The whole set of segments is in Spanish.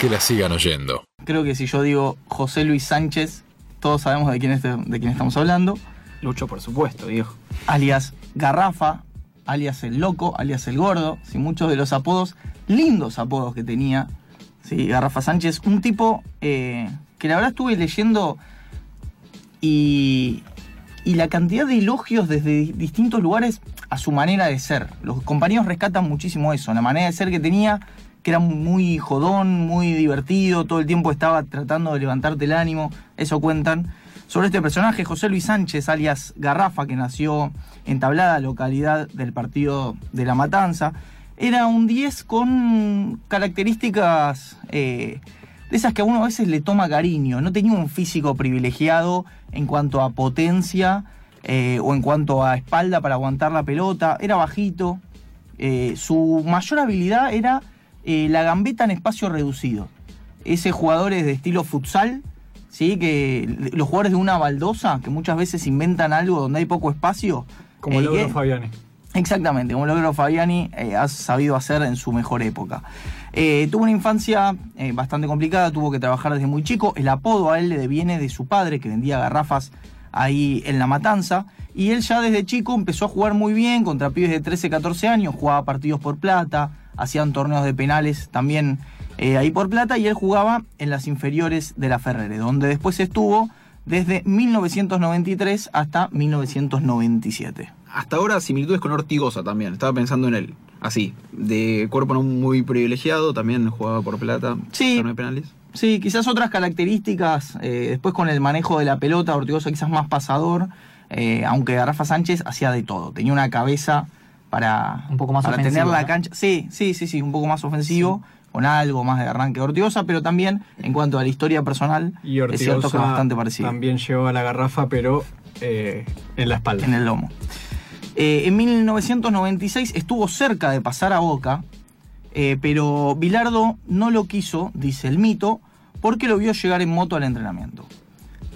Que la sigan oyendo. Creo que si yo digo José Luis Sánchez, todos sabemos de quién, es- de quién estamos hablando. Lucho, por supuesto, viejo. alias Garrafa, alias el Loco, alias el Gordo, ¿sí? muchos de los apodos, lindos apodos que tenía ¿sí? Garrafa Sánchez, un tipo eh, que la verdad estuve leyendo y, y la cantidad de elogios desde di- distintos lugares a su manera de ser. Los compañeros rescatan muchísimo eso, la manera de ser que tenía, que era muy jodón, muy divertido, todo el tiempo estaba tratando de levantarte el ánimo, eso cuentan. Sobre este personaje, José Luis Sánchez, alias Garrafa, que nació en Tablada, localidad del partido de La Matanza, era un 10 con características eh, de esas que a uno a veces le toma cariño. No tenía un físico privilegiado en cuanto a potencia eh, o en cuanto a espalda para aguantar la pelota. Era bajito. Eh, su mayor habilidad era eh, la gambeta en espacio reducido. Ese jugador es de estilo futsal, ¿sí? que los jugadores de una baldosa, que muchas veces inventan algo donde hay poco espacio. Como eh, logró que- Fabiani. Exactamente, como logró Fabiani, eh, ha sabido hacer en su mejor época. Eh, tuvo una infancia eh, bastante complicada, tuvo que trabajar desde muy chico. El apodo a él le deviene de su padre, que vendía garrafas ahí en La Matanza. Y él ya desde chico empezó a jugar muy bien contra pibes de 13, 14 años, jugaba partidos por plata, hacían torneos de penales también eh, ahí por plata, y él jugaba en las inferiores de la Ferrere, donde después estuvo desde 1993 hasta 1997. Hasta ahora similitudes con Ortigosa también. Estaba pensando en él. Así, de cuerpo no muy privilegiado, también jugaba por plata. Sí. de penales. Sí, quizás otras características, eh, después con el manejo de la pelota, Ortigosa quizás más pasador, eh, aunque Rafa Sánchez hacía de todo, tenía una cabeza para, Un poco más para ofensivo, tener la ¿no? cancha. Sí, sí, sí, sí, un poco más ofensivo, con algo más de arranque de Ortigosa, pero también en cuanto a la historia personal, Y es cierto que es bastante parecido también llevaba la garrafa, pero eh, en la espalda. en el lomo. Eh, en 1996 estuvo cerca de pasar a Boca, eh, pero Bilardo no lo quiso, dice el mito, porque lo vio llegar en moto al entrenamiento.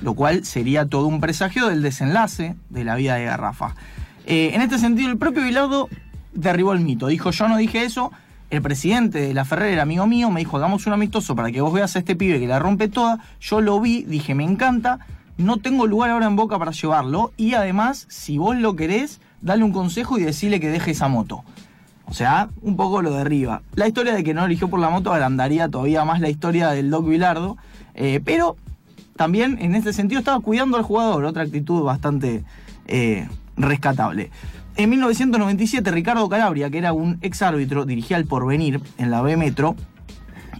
Lo cual sería todo un presagio del desenlace de la vida de Garrafa. Eh, en este sentido, el propio Bilardo derribó el mito. Dijo, yo no dije eso. El presidente de la Ferrer, era amigo mío, me dijo, hagamos un amistoso para que vos veas a este pibe que la rompe toda. Yo lo vi, dije, me encanta. No tengo lugar ahora en Boca para llevarlo. Y además, si vos lo querés, dale un consejo y decirle que deje esa moto. O sea, un poco lo derriba. La historia de que no eligió por la moto agrandaría todavía más la historia del Doc Bilardo. eh, pero también en este sentido estaba cuidando al jugador, otra actitud bastante eh, rescatable. En 1997, Ricardo Calabria, que era un ex árbitro, dirigía el Porvenir en la B Metro,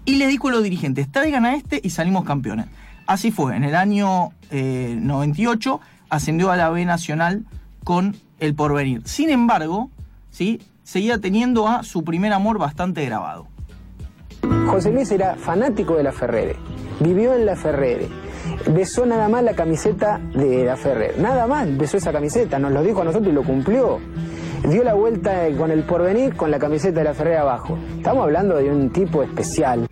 y le dijo a los dirigentes, traigan a este y salimos campeones. Así fue, en el año eh, 98 ascendió a la B Nacional con el Porvenir. Sin embargo, ¿sí? seguía teniendo a su primer amor bastante grabado. José Luis era fanático de la Ferrere, vivió en la Ferrere, besó nada más la camiseta de la Ferrere, nada más besó esa camiseta, nos lo dijo a nosotros y lo cumplió. Dio la vuelta con el porvenir con la camiseta de la Ferrere abajo. Estamos hablando de un tipo especial.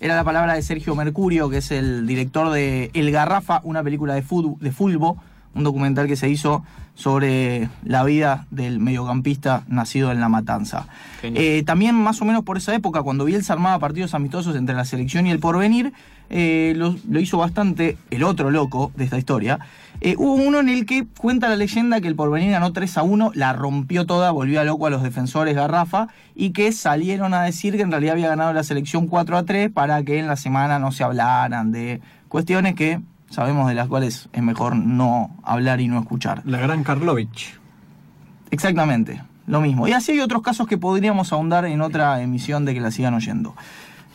Era la palabra de Sergio Mercurio, que es el director de El Garrafa, una película de, fútbol, de fulbo, un documental que se hizo sobre la vida del mediocampista nacido en La Matanza. Eh, también más o menos por esa época, cuando Bielsa armaba partidos amistosos entre la selección y el porvenir, eh, lo, lo hizo bastante el otro loco de esta historia. Eh, hubo uno en el que cuenta la leyenda que el porvenir ganó 3 a 1, la rompió toda, volvió a loco a los defensores Garrafa y que salieron a decir que en realidad había ganado la selección 4 a 3 para que en la semana no se hablaran de cuestiones que sabemos de las cuales es mejor no hablar y no escuchar. La gran Karlovich. Exactamente, lo mismo. Y así hay otros casos que podríamos ahondar en otra emisión de que la sigan oyendo.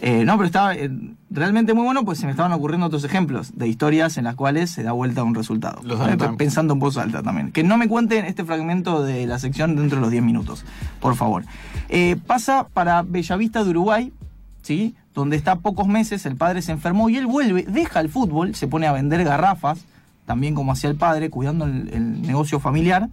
Eh, no, pero estaba eh, realmente muy bueno, pues se me estaban ocurriendo otros ejemplos de historias en las cuales se da vuelta un resultado. Los Eh. Pensando en voz alta también. Que no me cuenten este fragmento de la sección dentro de los 10 minutos, por favor. Pasa para Bellavista de Uruguay, ¿sí? Donde está pocos meses, el padre se enfermó y él vuelve, deja el fútbol, se pone a vender garrafas, también como hacía el padre, cuidando el- el negocio familiar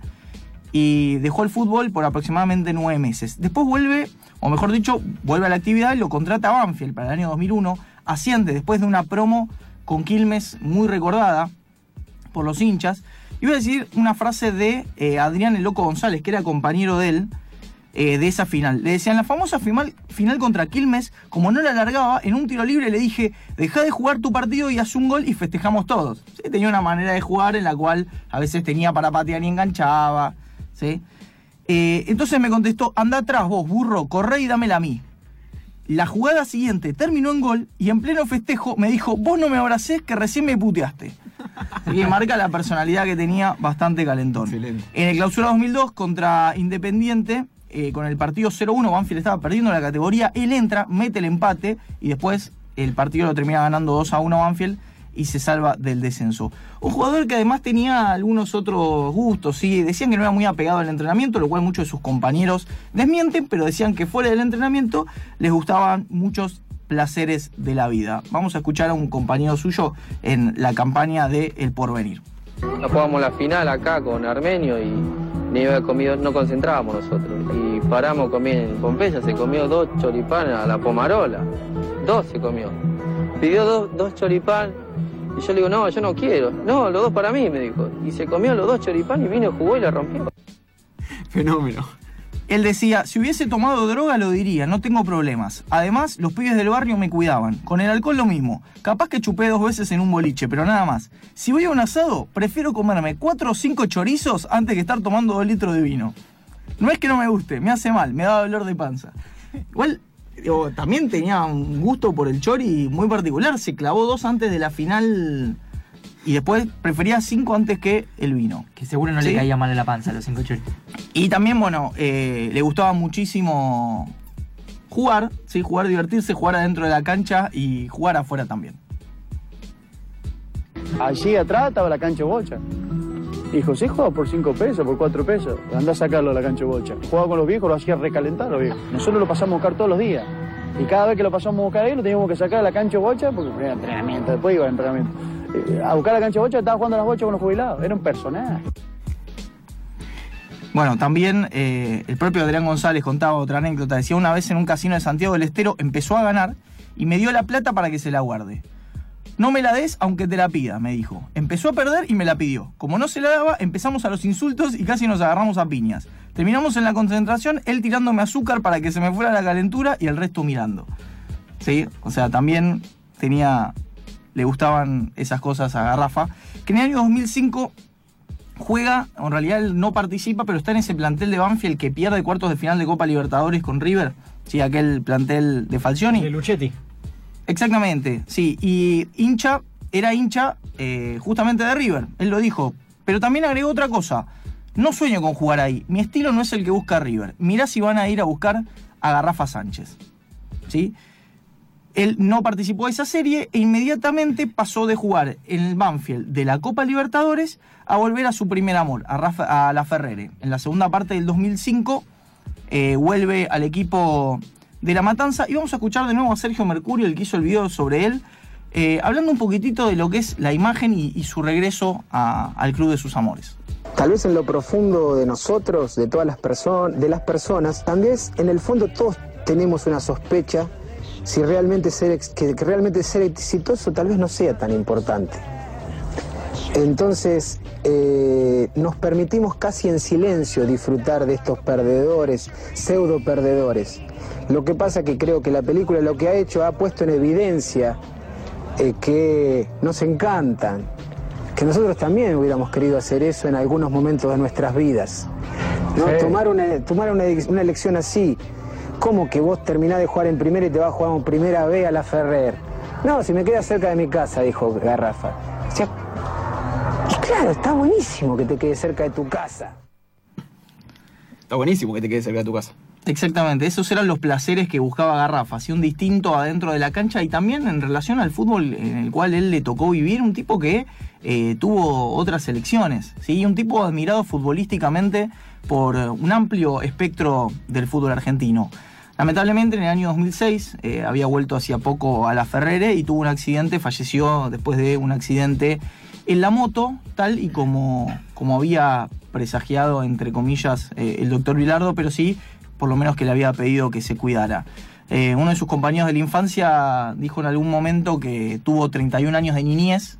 y dejó el fútbol por aproximadamente nueve meses. Después vuelve, o mejor dicho, vuelve a la actividad y lo contrata Banfield para el año 2001. Asciende después de una promo con Quilmes muy recordada por los hinchas. Y voy a decir una frase de eh, Adrián el Loco González, que era compañero de él, eh, de esa final. Le decían, la famosa final, final contra Quilmes, como no la alargaba, en un tiro libre le dije, deja de jugar tu partido y haz un gol y festejamos todos. Tenía una manera de jugar en la cual a veces tenía para patear y enganchaba. ¿sí? Eh, entonces me contestó, anda atrás vos, burro, corre y dámela a mí. La jugada siguiente terminó en gol y en pleno festejo me dijo, vos no me abracés que recién me puteaste. Y marca la personalidad que tenía bastante calentón. Excelente. En el clausura 2002 contra Independiente, eh, con el partido 0-1, Banfield estaba perdiendo la categoría, él entra, mete el empate y después el partido lo termina ganando 2-1 Banfield y se salva del descenso. Un jugador que además tenía algunos otros gustos, sí, decían que no era muy apegado al entrenamiento, lo cual muchos de sus compañeros desmienten, pero decían que fuera del entrenamiento les gustaban muchos placeres de la vida. Vamos a escuchar a un compañero suyo en la campaña de El Porvenir. Nos jugamos la final acá con Armenio y ni había comido, no concentrábamos nosotros. Y paramos comi- en Pompeya, se comió dos choripanes a la pomarola. Dos se comió. Pidió dos, dos y yo le digo, no, yo no quiero. No, los dos para mí, me dijo. Y se comió los dos choripán y vino, jugó y la rompió. Fenómeno. Él decía, si hubiese tomado droga lo diría, no tengo problemas. Además, los pibes del barrio me cuidaban. Con el alcohol lo mismo. Capaz que chupé dos veces en un boliche, pero nada más. Si voy a un asado, prefiero comerme cuatro o cinco chorizos antes que estar tomando dos litros de vino. No es que no me guste, me hace mal, me da dolor de panza. Igual, digo, también tenía un gusto por el chori muy particular. Se clavó dos antes de la final y después prefería cinco antes que el vino. Que seguro no Sí. le caía mal en la panza a los cinco choris. Y también, bueno, eh, le gustaba muchísimo jugar, ¿sí? jugar, divertirse, jugar adentro de la cancha y jugar afuera también. Allí atrás estaba la cancha bocha. Y José jugaba por 5 pesos, por 4 pesos. Andá a sacarlo a la cancha bocha. Jugaba con los viejos, lo hacía recalentar los viejos. Nosotros lo pasamos a buscar todos los días. Y cada vez que lo pasamos a buscar ahí, lo teníamos que sacar a la cancha bocha, porque era entrenamiento, después iba al entrenamiento. Eh, A buscar la cancha bocha, estaba jugando a las bochas con los jubilados. Era un personaje. Bueno, también eh, el propio Adrián González contaba otra anécdota. Decía, una vez en un casino de Santiago del Estero empezó a ganar y me dio la plata para que se la guarde. No me la des aunque te la pida, me dijo. Empezó a perder y me la pidió. Como no se la daba, empezamos a los insultos y casi nos agarramos a piñas. Terminamos en la concentración, él tirándome azúcar para que se me fuera la calentura y el resto mirando. ¿Sí? O sea, también tenía. Le gustaban esas cosas a Garrafa. Que en el año 2005 juega, en realidad él no participa, pero está en ese plantel de Banfield que pierde cuartos de final de Copa Libertadores con River. Sí, aquel plantel de Falcioni. De Luchetti. Exactamente, sí. Y hincha, era hincha eh, justamente de River, él lo dijo. Pero también agregó otra cosa. No sueño con jugar ahí. Mi estilo no es el que busca River. Mirá si van a ir a buscar a Garrafa Sánchez. ¿Sí? Él no participó de esa serie e inmediatamente pasó de jugar en el Banfield de la Copa Libertadores a volver a su primer amor, a, la Ferrere. En la segunda parte del 2005 eh, vuelve al equipo de La Matanza y vamos a escuchar de nuevo a Sergio Mercurio, el que hizo el video sobre él, eh, hablando un poquitito de lo que es la imagen y, su regreso al Club de sus Amores. Tal vez en lo profundo de nosotros, de todas las personas, de las personas, también en el fondo todos tenemos una sospecha si realmente ser que realmente ser exitoso tal vez no sea tan importante. Entonces eh, nos permitimos casi en silencio disfrutar de estos perdedores, pseudo perdedores. Lo que pasa que creo que la película lo que ha hecho ha puesto en evidencia eh, que nos encantan, que nosotros también hubiéramos querido hacer eso en algunos momentos de nuestras vidas. ¿no? Sí. Tomar, una, tomar una, una elección así, como que vos terminás de jugar en primera y te vas a jugar en primera B a la Ferrer. No, si me queda cerca de mi casa, dijo Garrafa. O sea, y claro, está buenísimo que te quede cerca de tu casa. Está buenísimo que te quedes cerca de tu casa. Exactamente, esos eran los placeres que buscaba Garrafa, así un distinto adentro de la cancha y también en relación al fútbol en el cual él le tocó vivir, un tipo que eh, tuvo otras elecciones, ¿sí? un tipo admirado futbolísticamente por un amplio espectro del fútbol argentino. Lamentablemente en el año 2006 eh, había vuelto hacía poco a la Ferrere y tuvo un accidente, falleció después de un accidente en la moto, tal y como, como había presagiado, entre comillas, eh, el doctor Vilardo, pero sí, por lo menos que le había pedido que se cuidara. Eh, uno de sus compañeros de la infancia dijo en algún momento que tuvo 31 años de niñez.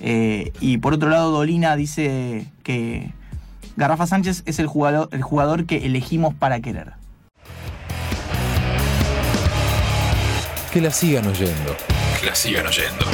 eh, y por otro lado, Dolina dice que Garrafa Sánchez es el jugador, el jugador que elegimos para querer. Que la sigan oyendo. Que la sigan oyendo.